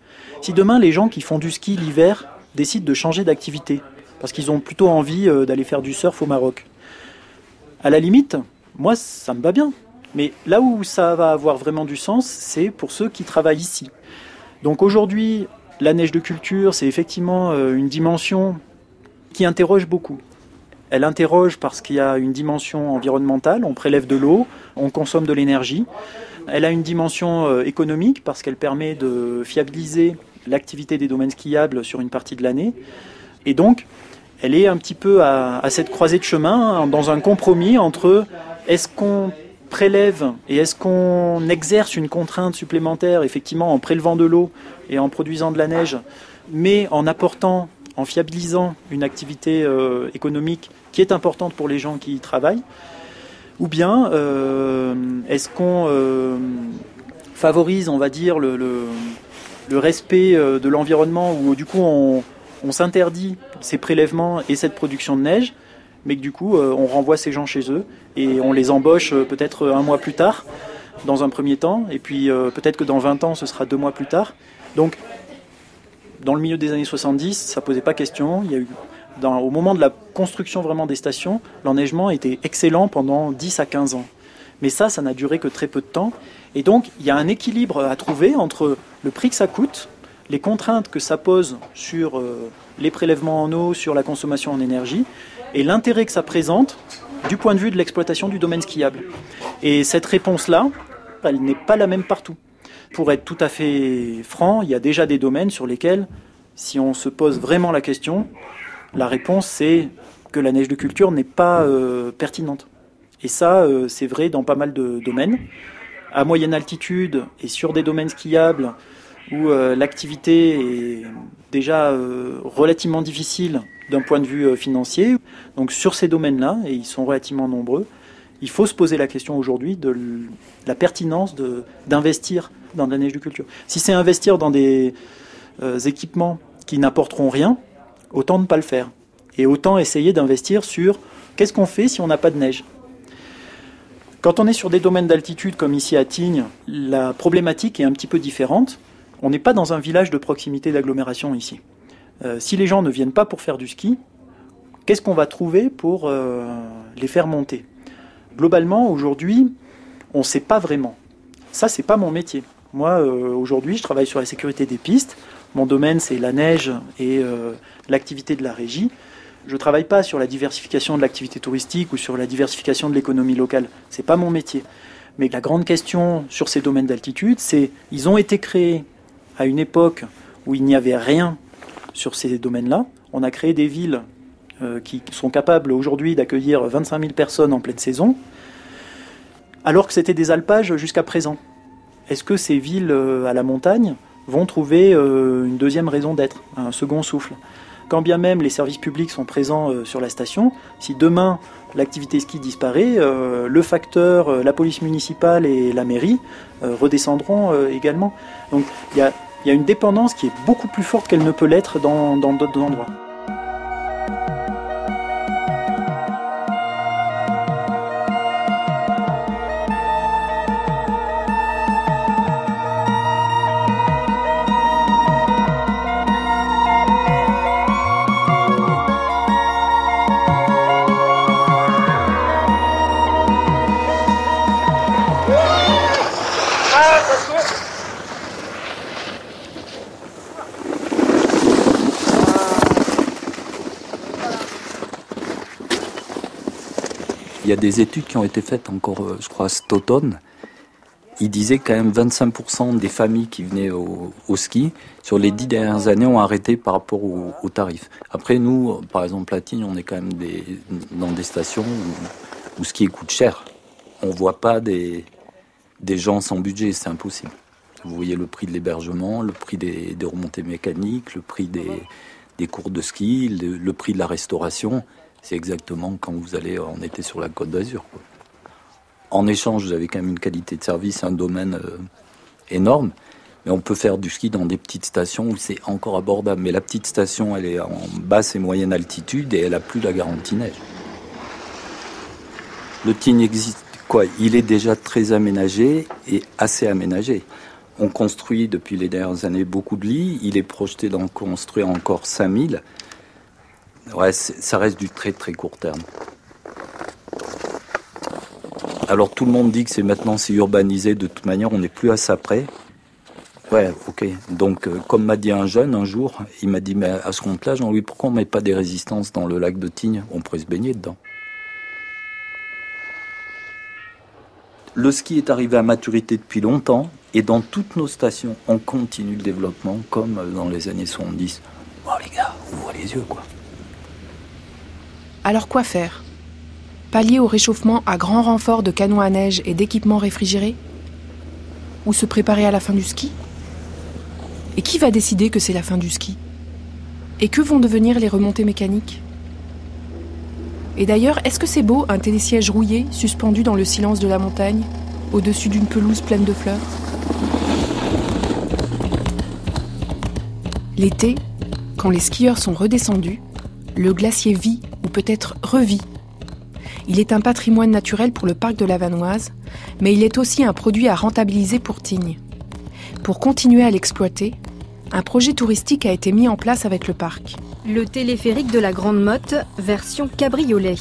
Si demain les gens qui font du ski l'hiver décident de changer d'activité, parce qu'ils ont plutôt envie d'aller faire du surf au Maroc, à la limite, moi ça me va bien. Mais là où ça va avoir vraiment du sens, c'est pour ceux qui travaillent ici. Donc aujourd'hui, la neige de culture, c'est effectivement euh, une dimension qui interroge beaucoup. Elle interroge parce qu'il y a une dimension environnementale, on prélève de l'eau, on consomme de l'énergie. Elle a une dimension euh, économique parce qu'elle permet de fiabiliser l'activité des domaines skiables sur une partie de l'année. Et donc, elle est un petit peu à, à cette croisée de chemin, hein, dans un compromis entre est-ce qu'on prélève et est-ce qu'on exerce une contrainte supplémentaire, effectivement, en prélevant de l'eau et en produisant de la neige, mais en apportant, en fiabilisant une activité euh, économique qui est importante pour les gens qui y travaillent Ou bien euh, est-ce qu'on euh, favorise, on va dire, le, respect de l'environnement, ou du coup on s'interdit ces prélèvements et cette production de neige mais que du coup, euh, on renvoie ces gens chez eux et on les embauche euh, peut-être un mois plus tard, dans un premier temps, et puis euh, peut-être que dans 20 ans, ce sera deux mois plus tard. Donc, dans le milieu des années 70, ça posait pas question. Il y a eu, au moment de la construction vraiment des stations, l'enneigement était excellent pendant 10 à 15 ans. Mais ça, ça n'a duré que très peu de temps. Et donc, il y a un équilibre à trouver entre le prix que ça coûte, les contraintes que ça pose sur euh, les prélèvements en eau, sur la consommation en énergie, et l'intérêt que ça présente du point de vue de l'exploitation du domaine skiable. Et cette réponse-là, elle n'est pas la même partout. Pour être tout à fait franc, il y a déjà des domaines sur lesquels, si on se pose vraiment la question, la réponse c'est que la neige de culture n'est pas euh, pertinente. Et ça, euh, c'est vrai dans pas mal de domaines. À moyenne altitude et sur des domaines skiables où euh, l'activité est déjà relativement difficile d'un point de vue financier. Donc sur ces domaines-là, et ils sont relativement nombreux, il faut se poser la question aujourd'hui de la pertinence d'investir dans la neige de culture. Si c'est investir dans des équipements qui n'apporteront rien, autant ne pas le faire. Et autant essayer d'investir sur qu'est-ce qu'on fait si on n'a pas de neige. Quand on est sur des domaines d'altitude comme ici à Tignes, la problématique est un petit peu différente. On n'est pas dans un village de proximité d'agglomération ici. Euh, si les gens ne viennent pas pour faire du ski, qu'est-ce qu'on va trouver pour euh, les faire monter? Globalement, aujourd'hui, on ne sait pas vraiment. Ça, c'est pas mon métier. Moi, euh, aujourd'hui, je travaille sur la sécurité des pistes. Mon domaine, c'est la neige et l'activité de la régie. Je ne travaille pas sur la diversification de l'activité touristique ou sur la diversification de l'économie locale. Ce n'est pas mon métier. Mais la grande question sur ces domaines d'altitude, c'est ils ont été créés à une époque où il n'y avait rien sur ces domaines-là. On a créé des villes euh, qui sont capables aujourd'hui d'accueillir 25 000 personnes en pleine saison, alors que c'était des alpages jusqu'à présent. Est-ce que ces villes euh, à la montagne vont trouver euh, une deuxième raison d'être, un second souffle? Quand bien même les services publics sont présents sur la station, si demain l'activité ski disparaît, le facteur, la police municipale et la mairie redescendront également. Donc il y a, une dépendance qui est beaucoup plus forte qu'elle ne peut l'être dans d'autres endroits. Il y a des études qui ont été faites encore, euh, je crois, cet automne. Ils disaient quand même 25% des familles qui venaient au, ski sur les dix dernières années ont arrêté par rapport aux tarifs. Après, nous, par exemple, Platine, on est quand même dans des stations où, où ski coûte cher. On voit pas des, gens sans budget, c'est impossible. Vous voyez le prix de l'hébergement, le prix des, remontées mécaniques, le prix des cours de ski, le prix de la restauration c'est exactement quand vous allez en été sur la côte d'Azur. En échange, vous avez quand même une qualité de service, un domaine euh, énorme. Mais on peut faire du ski dans des petites stations où c'est encore abordable. Mais la petite station, elle est en basse et moyenne altitude et elle a plus la garantie neige. Le Tignes existe quoi Il est déjà très aménagé et assez aménagé. On construit depuis les dernières années beaucoup de lits. Il est projeté d'en construire encore 5000. Ouais, ça reste du très très court terme. Alors tout le monde dit que c'est maintenant c'est urbanisé, de toute manière on n'est plus à ça près. Ouais, ok. Donc euh, comme m'a dit un jeune un jour, il m'a dit mais à ce compte-là, Jean-Louis, pourquoi on met pas des résistances dans le lac de Tignes? On pourrait se baigner dedans. Le ski est arrivé à maturité depuis longtemps et dans toutes nos stations, on continue le développement comme dans les années 70. Bon les gars, ouvrez les yeux quoi. Alors quoi faire? Pallier au réchauffement à grand renfort de canons à neige et d'équipements réfrigérés? Ou se préparer à la fin du ski? Et qui va décider que c'est la fin du ski? Et que vont devenir les remontées mécaniques? Et d'ailleurs, est-ce que c'est beau un télésiège rouillé suspendu dans le silence de la montagne, au-dessus d'une pelouse pleine de fleurs? L'été, quand les skieurs sont redescendus, le glacier vit ou peut-être revit. Il est un patrimoine naturel pour le parc de la Vanoise, mais il est aussi un produit à rentabiliser pour Tignes. Pour continuer à l'exploiter, un projet touristique a été mis en place avec le parc. Le téléphérique de la Grande Motte, version cabriolet.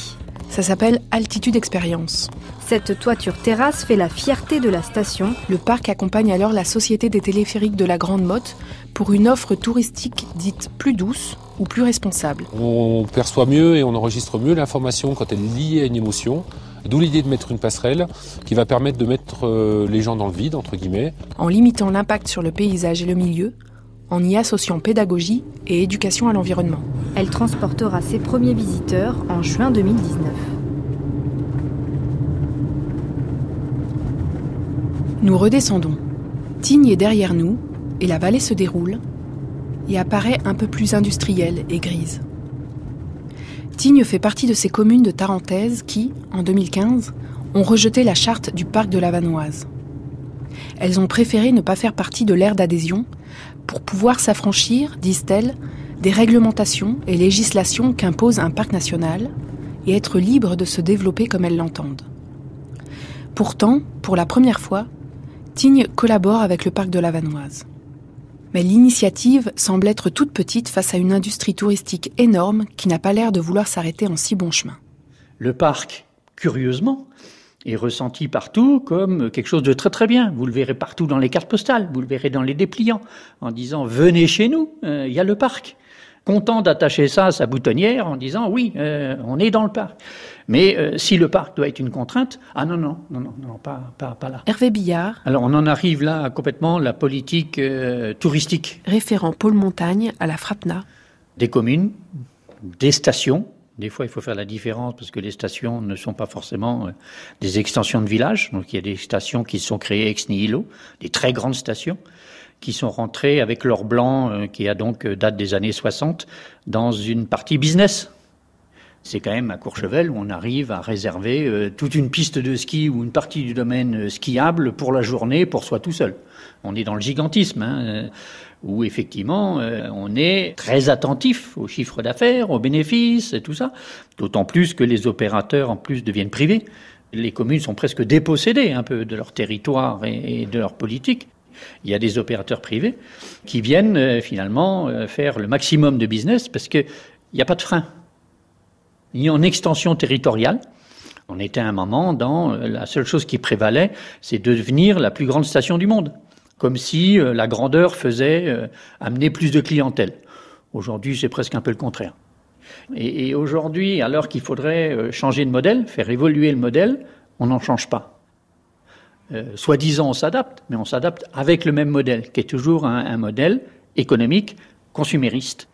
Ça s'appelle Altitude Expérience. Cette toiture terrasse fait la fierté de la station. Le parc accompagne alors la Société des téléphériques de la Grande Motte pour une offre touristique dite plus douce ou plus responsable. On perçoit mieux et on enregistre mieux l'information quand elle est liée à une émotion. D'où l'idée de mettre une passerelle qui va permettre de mettre euh, les gens dans le vide, entre guillemets. En limitant l'impact sur le paysage et le milieu, en y associant pédagogie et éducation à l'environnement. Elle transportera ses premiers visiteurs en juin 2019. Nous redescendons. Tignes est derrière nous et la vallée se déroule et apparaît un peu plus industrielle et grise. Tignes fait partie de ces communes de Tarentaise qui, en 2015, ont rejeté la charte du parc de la Vanoise. Elles ont préféré ne pas faire partie de l'ère d'adhésion pour pouvoir s'affranchir, disent-elles, des réglementations et législations qu'impose un parc national et être libres de se développer comme elles l'entendent. Pourtant, pour la première fois, Tignes collabore avec le parc de la Vanoise. Mais l'initiative semble être toute petite face à une industrie touristique énorme qui n'a pas l'air de vouloir s'arrêter en si bon chemin. Le parc, curieusement, est ressenti partout comme quelque chose de très très bien. Vous le verrez partout dans les cartes postales, vous le verrez dans les dépliants, en disant venez chez nous, euh, il y a le parc. Content d'attacher ça à sa boutonnière en disant oui, euh, on est dans le parc. Mais euh, si le parc doit être une contrainte, ah non, non, non, non, non pas, pas, pas là. Hervé Billard. Alors on en arrive là à complètement la politique touristique. Référent Pôle Montagne à la FRAPNA. Des communes, des stations, des fois, il faut faire la différence parce que les stations ne sont pas forcément euh, des extensions de villages. Donc, il y a des stations qui sont créées ex nihilo, des très grandes stations qui sont rentrées avec leur blanc, euh, qui a donc euh, date des années 60, dans une partie business. C'est quand même à Courchevel où on arrive à réserver toute une piste de ski ou une partie du domaine skiable pour la journée pour soi tout seul. On est dans le gigantisme. Hein où effectivement euh, on est très attentif aux chiffres d'affaires, aux bénéfices et tout ça, d'autant plus que les opérateurs en plus deviennent privés. Les communes sont presque dépossédées un peu de leur territoire et, de leur politique. Il y a des opérateurs privés qui viennent euh, finalement euh, faire le maximum de business parce qu'il n'y a pas de frein. Ni en extension territoriale. On était à un moment dans la seule chose qui prévalait, c'est de devenir la plus grande station du monde comme si euh, la grandeur faisait euh, amener plus de clientèle. Aujourd'hui, c'est presque un peu le contraire. Et, aujourd'hui, alors qu'il faudrait euh, changer de modèle, faire évoluer le modèle, on n'en change pas. Soi-disant, on s'adapte, mais on s'adapte avec le même modèle, qui est toujours un, modèle économique, consumériste.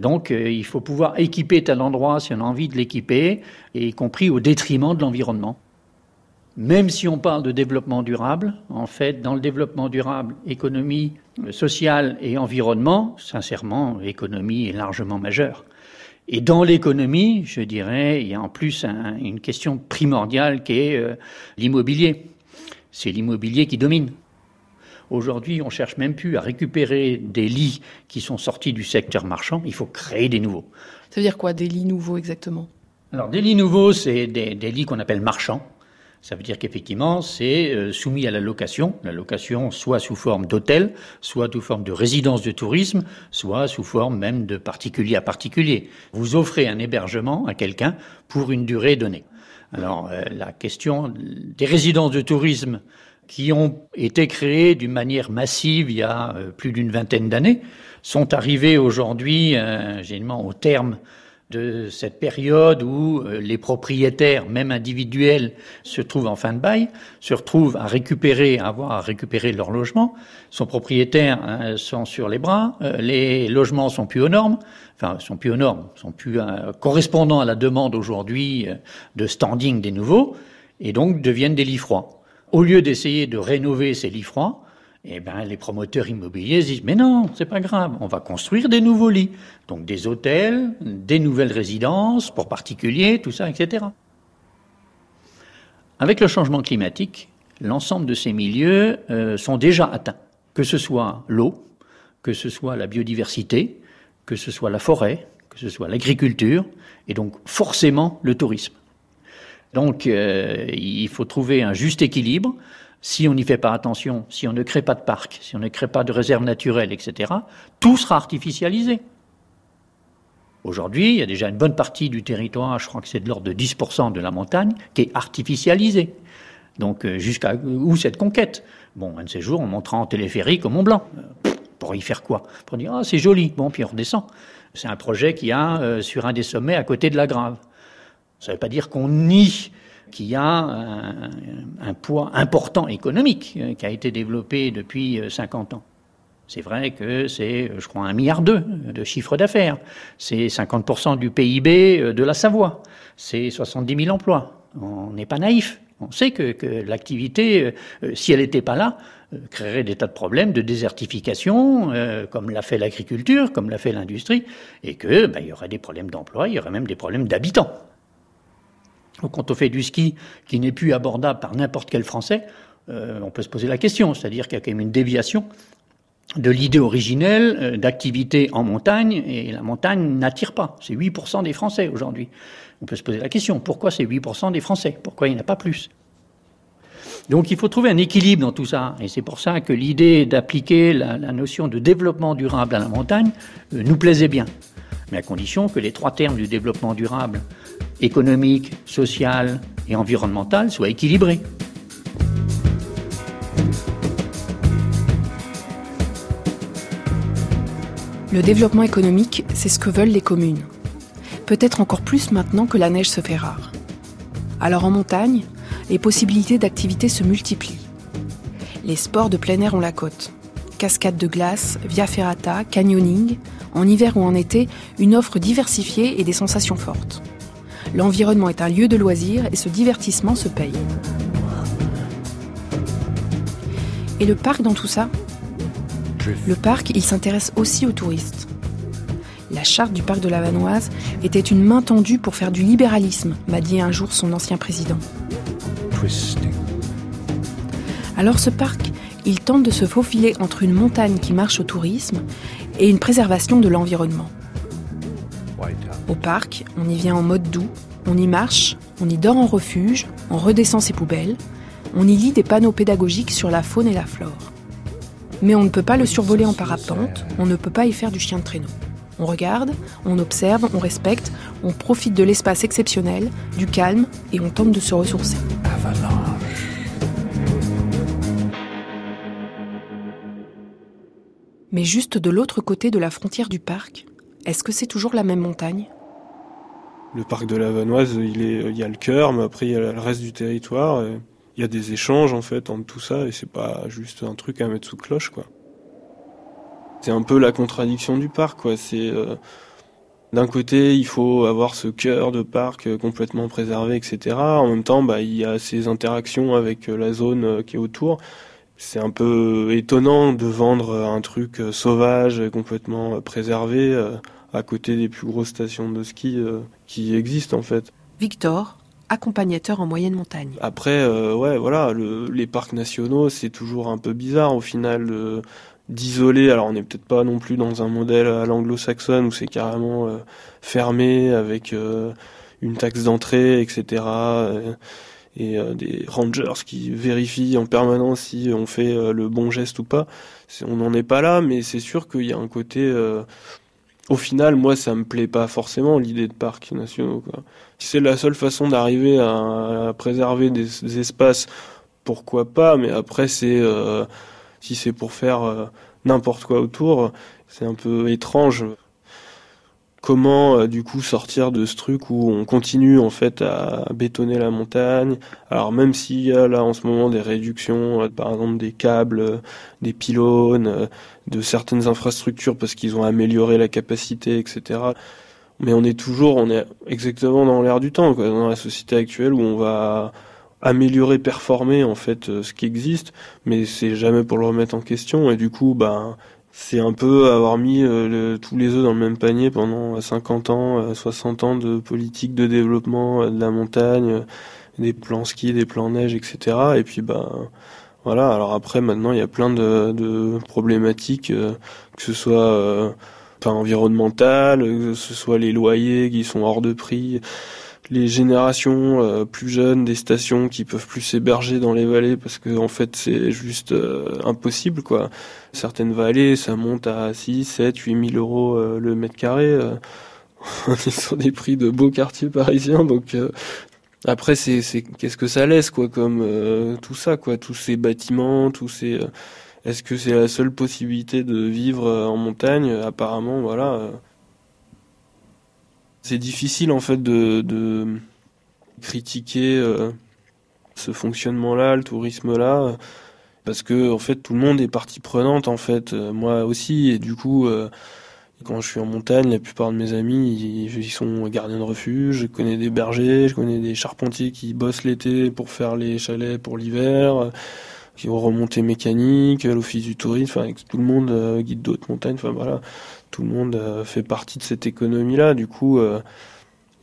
Donc, il faut pouvoir équiper tel endroit si on a envie de l'équiper, y compris au détriment de l'environnement. Même si on parle de développement durable, en fait, dans le développement durable, économie sociale et environnement, sincèrement, l'économie est largement majeure. Et dans l'économie, je dirais, il y a en plus une question primordiale qui est euh, l'immobilier. C'est l'immobilier qui domine. Aujourd'hui, on cherche même plus à récupérer des lits qui sont sortis du secteur marchand, il faut créer des nouveaux. Ça veut dire quoi, des lits nouveaux exactement? Alors, des lits nouveaux, c'est des, des lits qu'on appelle marchands ça veut dire qu'effectivement, c'est euh, soumis à la location, la location soit sous forme d'hôtel, soit sous forme de résidence de tourisme, soit sous forme même de particulier à particulier. Vous offrez un hébergement à quelqu'un pour une durée donnée. Alors, euh, la question des résidences de tourisme qui ont été créées d'une manière massive il y a euh, plus d'une vingtaine d'années sont arrivées aujourd'hui, généralement au terme de cette période où euh, les propriétaires, même individuels, se trouvent en fin de bail, se retrouvent à récupérer, à avoir à récupérer leur logement. Son propriétaire hein, sur les bras, euh, les logements sont plus aux normes, enfin sont plus aux normes, sont plus euh, correspondant à la demande aujourd'hui de standing des nouveaux, et donc deviennent des lits froids. Au lieu d'essayer de rénover ces lits froids, eh ben, les promoteurs immobiliers disent mais non, c'est pas grave, on va construire des nouveaux lits, donc des hôtels, des nouvelles résidences pour particuliers, tout ça, etc. Avec le changement climatique, l'ensemble de ces milieux euh, sont déjà atteints, que ce soit l'eau, que ce soit la biodiversité, que ce soit la forêt, que ce soit l'agriculture, et donc forcément le tourisme. Donc euh, il faut trouver un juste équilibre si on n'y fait pas attention, si on ne crée pas de parcs, si on ne crée pas de réserves naturelles, etc., tout sera artificialisé. Aujourd'hui, il y a déjà une bonne partie du territoire, je crois que c'est de l'ordre de 10% de la montagne, qui est artificialisée. Donc euh, jusqu'à où cette conquête? Bon, un de ces jours, on montera en téléphérique au Mont Blanc. Euh, pour y faire quoi? Pour dire, ah, c'est joli, bon, puis on redescend. C'est un projet qui a euh, sur un des sommets à côté de la Grave. Ça ne veut pas dire qu'on nie qu'il y a un, poids important économique qui a été développé depuis 50 ans. C'est vrai que c'est, je crois, un milliard d'euros de chiffre d'affaires. C'est 50% du PIB de la Savoie. C'est 70 000 emplois. On n'est pas naïf. On sait que, l'activité, euh, si elle n'était pas là, euh, créerait des tas de problèmes de désertification, euh, comme l'a fait l'agriculture, comme l'a fait l'industrie, et que ben, il y aurait des problèmes d'emploi, il y aurait même des problèmes d'habitants. Quand on fait du ski qui n'est plus abordable par n'importe quel Français, on peut se poser la question, c'est-à-dire qu'il y a quand même une déviation de l'idée originelle d'activité en montagne, et la montagne n'attire pas. C'est 8% des Français aujourd'hui. On peut se poser la question, pourquoi c'est 8% des Français? Pourquoi il n'y en a pas plus? Donc il faut trouver un équilibre dans tout ça. Et c'est pour ça que l'idée d'appliquer la, notion de développement durable à la montagne euh, nous plaisait bien. Mais à condition que les trois termes du développement durable, économique, social et environnemental, soient équilibrés. Le développement économique, c'est ce que veulent les communes peut-être encore plus maintenant que la neige se fait rare. Alors en montagne, les possibilités d'activité se multiplient. Les sports de plein air ont la côte. Cascade de glace, via ferrata, canyoning, en hiver ou en été, une offre diversifiée et des sensations fortes. L'environnement est un lieu de loisirs et ce divertissement se paye. Et le parc dans tout ça? Le parc, il s'intéresse aussi aux touristes la charte du parc de la Vanoise était une main tendue pour faire du libéralisme, m'a dit un jour son ancien président. Alors ce parc, il tente de se faufiler entre une montagne qui marche au tourisme et une préservation de l'environnement. Au parc, on y vient en mode doux, on y marche, on y dort en refuge, on redescend ses poubelles, on y lit des panneaux pédagogiques sur la faune et la flore. Mais on ne peut pas le survoler en parapente, on ne peut pas y faire du chien de traîneau. On regarde, on observe, on respecte, on profite de l'espace exceptionnel, du calme et on tente de se ressourcer. Mais juste de l'autre côté de la frontière du parc, est-ce que c'est toujours la même montagne? Le parc de la Vanoise, il, y a le cœur, mais après il y a le reste du territoire. il y a des échanges en fait entre tout ça et c'est pas juste un truc à mettre sous cloche quoi. C'est un peu la contradiction du parc, quoi. C'est euh, d'un côté, il faut avoir ce cœur de parc euh, complètement préservé, etc. En même temps, bah, il y a ces interactions avec euh, la zone qui est autour. C'est un peu étonnant de vendre un truc sauvage, complètement préservé, à côté des plus grosses stations de ski qui existent en fait. Victor, accompagnateur en moyenne montagne. Après, ouais, voilà, les parcs nationaux, c'est toujours un peu bizarre au final d'isoler. Alors on n'est peut-être pas non plus dans un modèle à l'anglo-saxonne où c'est carrément euh, fermé avec euh, une taxe d'entrée, etc. Euh, et des rangers qui vérifient en permanence si on fait le bon geste ou pas. On n'en est pas là, mais c'est sûr qu'il y a un côté. au final, moi, ça me plaît pas forcément l'idée de parcs nationaux. C'est la seule façon d'arriver à, préserver des, espaces, pourquoi pas Mais après, c'est si c'est pour faire euh, n'importe quoi autour, c'est un peu étrange. Comment euh, du coup sortir de ce truc où on continue en fait à bétonner la montagne Alors même s'il y a là en ce moment des réductions, euh, par exemple des câbles, des pylônes, de certaines infrastructures parce qu'ils ont amélioré la capacité, etc. Mais on est toujours, on est exactement dans l'air du temps, quoi, dans la société actuelle où on va améliorer, performer en fait euh, ce qui existe, mais c'est jamais pour le remettre en question. Et du coup, bah, c'est un peu avoir mis euh, tous les œufs dans le même panier pendant 50 ans, 60 euh, ans de politique de développement de la montagne, des plans ski, des plans neige, etc. Et puis bah voilà. Alors après, maintenant, il y a plein de, problématiques, que ce soit environnementales, que ce soit les loyers qui sont hors de prix les générations euh, plus jeunes des stations qui peuvent plus s'héberger dans les vallées parce que en fait c'est juste euh, impossible quoi. Certaines vallées ça monte à 6, 7, 8 000 euros euh, le mètre carré. on est sur des prix de beaux quartiers parisiens, donc après c'est c'est qu'est-ce que ça laisse quoi comme tout ça quoi, tous ces bâtiments, tous ces est-ce que c'est la seule possibilité de vivre en montagne? Apparemment, voilà. C'est difficile en fait de, de critiquer ce fonctionnement-là, le tourisme-là, parce que en fait tout le monde est partie prenante en fait, moi aussi, et du coup quand je suis en montagne, la plupart de mes amis, ils, sont gardiens de refuge. Je connais des bergers, je connais des charpentiers qui bossent l'été pour faire les chalets pour l'hiver, qui ont remonté mécanique, l'office du tourisme, enfin, tout le monde, euh, guide d'autres montagnes, enfin voilà, tout le monde euh, fait partie de cette économie-là. Du coup, euh,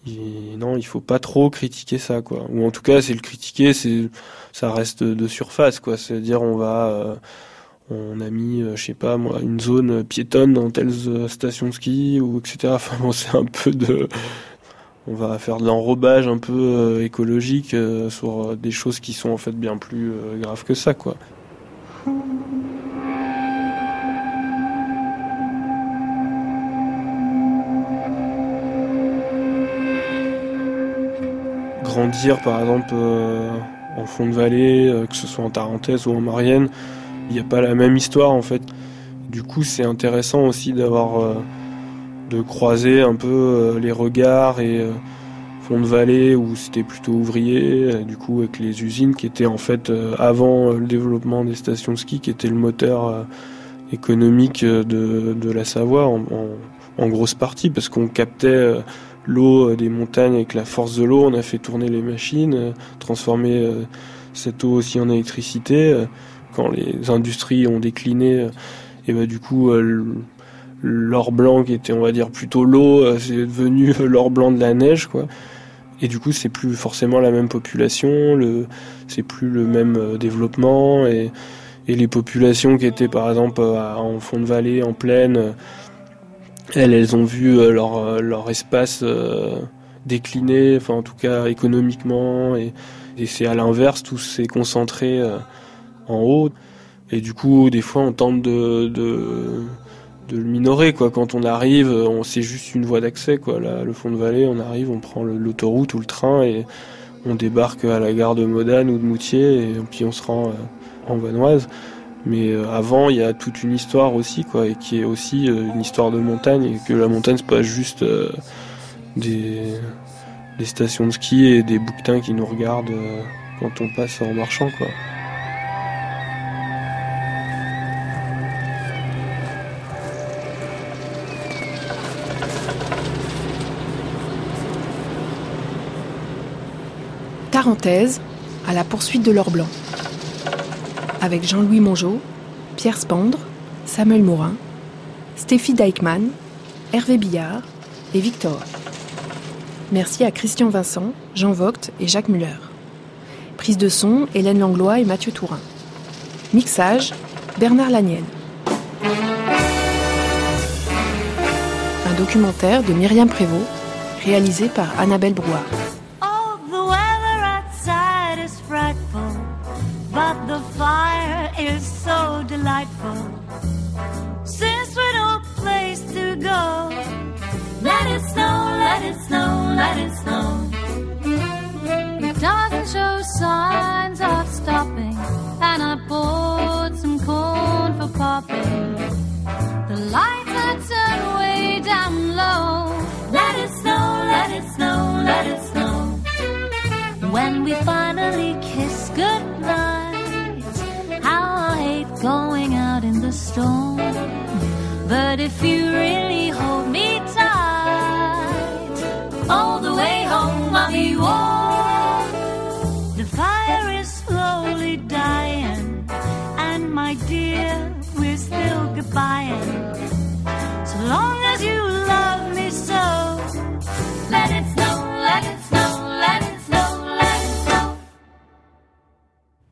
il, non, il faut pas trop critiquer ça, quoi. Ou en tout cas, c'est le critiquer, c'est, ça reste de surface, quoi. C'est-à-dire, on va on a mis, euh, je sais pas moi, une zone piétonne dans telle euh, station de ski ou etc. Enfin c'est un peu de, on va faire de l'enrobage un peu euh, écologique sur des choses qui sont en fait bien plus graves que ça, quoi. Grandir par exemple en fond de vallée, que ce soit en Tarentaise ou en Marienne, il n'y a pas la même histoire en fait. Du coup, c'est intéressant aussi d'avoir euh, de croiser un peu euh, les regards et euh, fond de vallée où c'était plutôt ouvrier, du coup avec les usines qui étaient en fait avant le développement des stations de ski, qui était le moteur économique de, la Savoie en, grosse partie parce qu'on captait l'eau des montagnes avec la force de l'eau, on a fait tourner les machines, transformer cette eau aussi en électricité quand les industries ont décliné, euh, et bah du coup euh, l'or blanc qui était on va dire plutôt l'eau, euh, c'est devenu l'or blanc de la neige quoi. Et du coup, c'est plus forcément la même population, le, c'est plus le même développement et les populations qui étaient par exemple en fond de vallée, en plaine, elles, elles ont vu leur, leur espace décliner, enfin en tout cas économiquement, et, et c'est à l'inverse, tout s'est concentré en haut. Et du coup, des fois, on tente de, de, de le minorer, quoi. Quand on arrive, on c'est juste une voie d'accès, quoi. Là, le fond de vallée, on arrive, on prend l'autoroute ou le train et on débarque à la gare de Modane ou de Moutier et puis on se rend euh, en Vanoise. Mais euh, avant, il y a toute une histoire aussi, quoi, et qui est aussi euh, une histoire de montagne, et que la montagne, c'est pas juste des, des stations de ski et des bouquetins qui nous regardent quand on passe en marchant, quoi. Parenthèse à la poursuite de l'or blanc. Avec Jean-Louis Mongeau, Pierre Spandre, Samuel Morin, Stéphie Deichmann, Hervé Billard et Victor. Merci à Christian Vincent, Jean Vogt et Jacques Muller. Prise de son, Hélène Langlois et Mathieu Tourin. Mixage, Bernard Lanienne. Un documentaire de Myriam Prévost, réalisé par Annabelle Brouard. Is so delightful. Since we're no place to go, let it snow, let it snow, let it snow. It doesn't show signs of stopping, and I bought some corn for popping. The lights are turned way down low. Let it snow, let it snow, let it snow. When we finally But if you really hold me tight, all the way home I'll be warm. The fire is slowly dying, and my dear, we're still goodbye.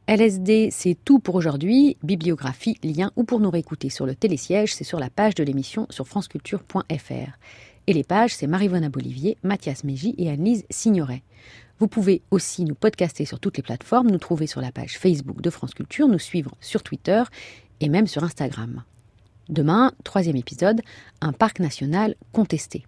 LSD, c'est tout pour aujourd'hui. Bibliographie, lien ou pour nous réécouter sur le télésiège, c'est sur la page de l'émission sur franceculture.fr. Et les pages, c'est Marivona Bolivier, Mathias Mégy et Annelise Signoret. Vous pouvez aussi nous podcaster sur toutes les plateformes, nous trouver sur la page Facebook de France Culture, nous suivre sur Twitter et même sur Instagram. Demain, troisième épisode, un parc national contesté.